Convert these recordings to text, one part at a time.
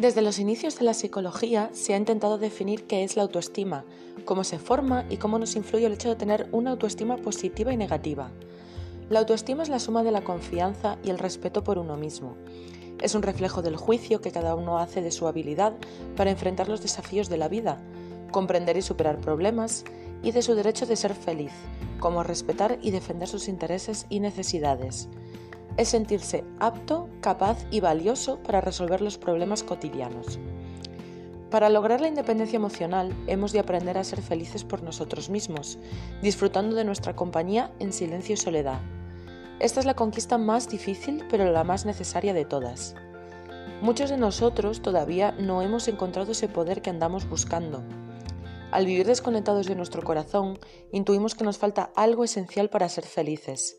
Desde los inicios de la psicología se ha intentado definir qué es la autoestima, cómo se forma y cómo nos influye el hecho de tener una autoestima positiva y negativa. La autoestima es la suma de la confianza y el respeto por uno mismo. Es un reflejo del juicio que cada uno hace de su habilidad para enfrentar los desafíos de la vida, comprender y superar problemas y de su derecho de ser feliz, como respetar y defender sus intereses y necesidades es sentirse apto, capaz y valioso para resolver los problemas cotidianos. Para lograr la independencia emocional hemos de aprender a ser felices por nosotros mismos, disfrutando de nuestra compañía en silencio y soledad. Esta es la conquista más difícil pero la más necesaria de todas. Muchos de nosotros todavía no hemos encontrado ese poder que andamos buscando. Al vivir desconectados de nuestro corazón, intuimos que nos falta algo esencial para ser felices,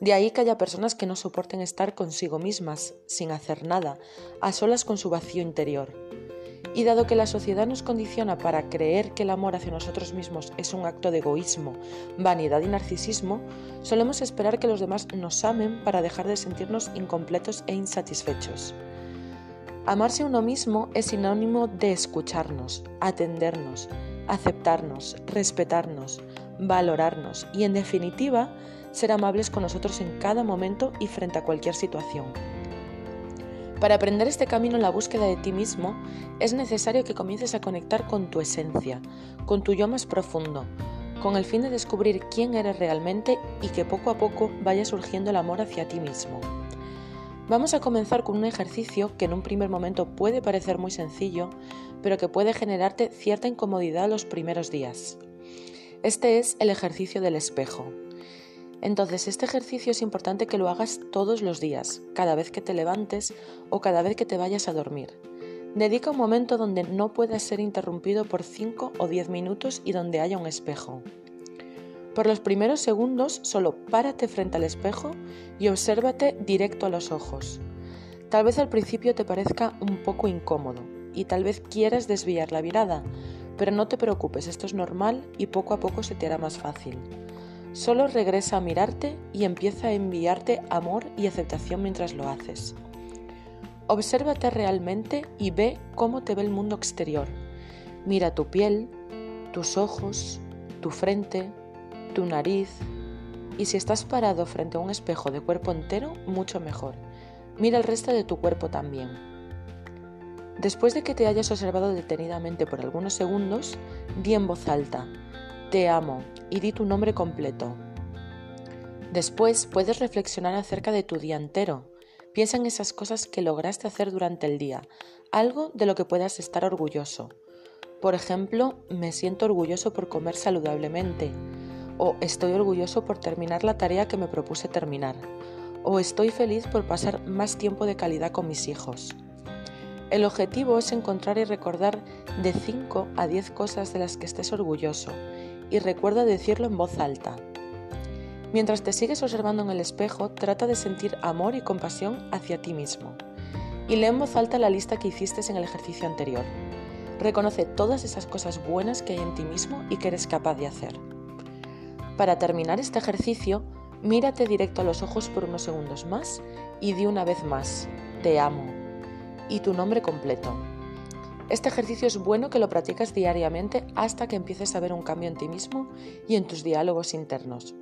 de ahí que haya personas que no soporten estar consigo mismas, sin hacer nada, a solas con su vacío interior. Y dado que la sociedad nos condiciona para creer que el amor hacia nosotros mismos es un acto de egoísmo, vanidad y narcisismo, solemos esperar que los demás nos amen para dejar de sentirnos incompletos e insatisfechos. Amarse uno mismo es sinónimo de escucharnos, atendernos, aceptarnos, respetarnos, valorarnos y, en definitiva, ser amables con nosotros en cada momento y frente a cualquier situación. Para aprender este camino en la búsqueda de ti mismo, es necesario que comiences a conectar con tu esencia, con tu yo más profundo, con el fin de descubrir quién eres realmente y que poco a poco vaya surgiendo el amor hacia ti mismo. Vamos a comenzar con un ejercicio que en un primer momento puede parecer muy sencillo, pero que puede generarte cierta incomodidad los primeros días. Este es el ejercicio del espejo. Entonces, este ejercicio es importante que lo hagas todos los días, cada vez que te levantes o cada vez que te vayas a dormir. Dedica un momento donde no puedas ser interrumpido por 5 o 10 minutos y donde haya un espejo. Por los primeros segundos solo párate frente al espejo y obsérvate directo a los ojos. Tal vez al principio te parezca un poco incómodo y tal vez quieras desviar la mirada, pero no te preocupes, esto es normal y poco a poco se te hará más fácil. Solo regresa a mirarte y empieza a enviarte amor y aceptación mientras lo haces. Obsérvate realmente y ve cómo te ve el mundo exterior. Mira tu piel, tus ojos, tu frente, tu nariz y si estás parado frente a un espejo de cuerpo entero, mucho mejor. Mira el resto de tu cuerpo también. Después de que te hayas observado detenidamente por algunos segundos, di en voz alta, te amo y di tu nombre completo. Después puedes reflexionar acerca de tu día entero. Piensa en esas cosas que lograste hacer durante el día, algo de lo que puedas estar orgulloso. Por ejemplo, me siento orgulloso por comer saludablemente, o estoy orgulloso por terminar la tarea que me propuse terminar, o estoy feliz por pasar más tiempo de calidad con mis hijos. El objetivo es encontrar y recordar de 5 a 10 cosas de las que estés orgulloso y recuerda decirlo en voz alta. Mientras te sigues observando en el espejo, trata de sentir amor y compasión hacia ti mismo. Y lee en voz alta la lista que hiciste en el ejercicio anterior. Reconoce todas esas cosas buenas que hay en ti mismo y que eres capaz de hacer. Para terminar este ejercicio, mírate directo a los ojos por unos segundos más y di una vez más, te amo, y tu nombre completo. Este ejercicio es bueno que lo practicas diariamente hasta que empieces a ver un cambio en ti mismo y en tus diálogos internos.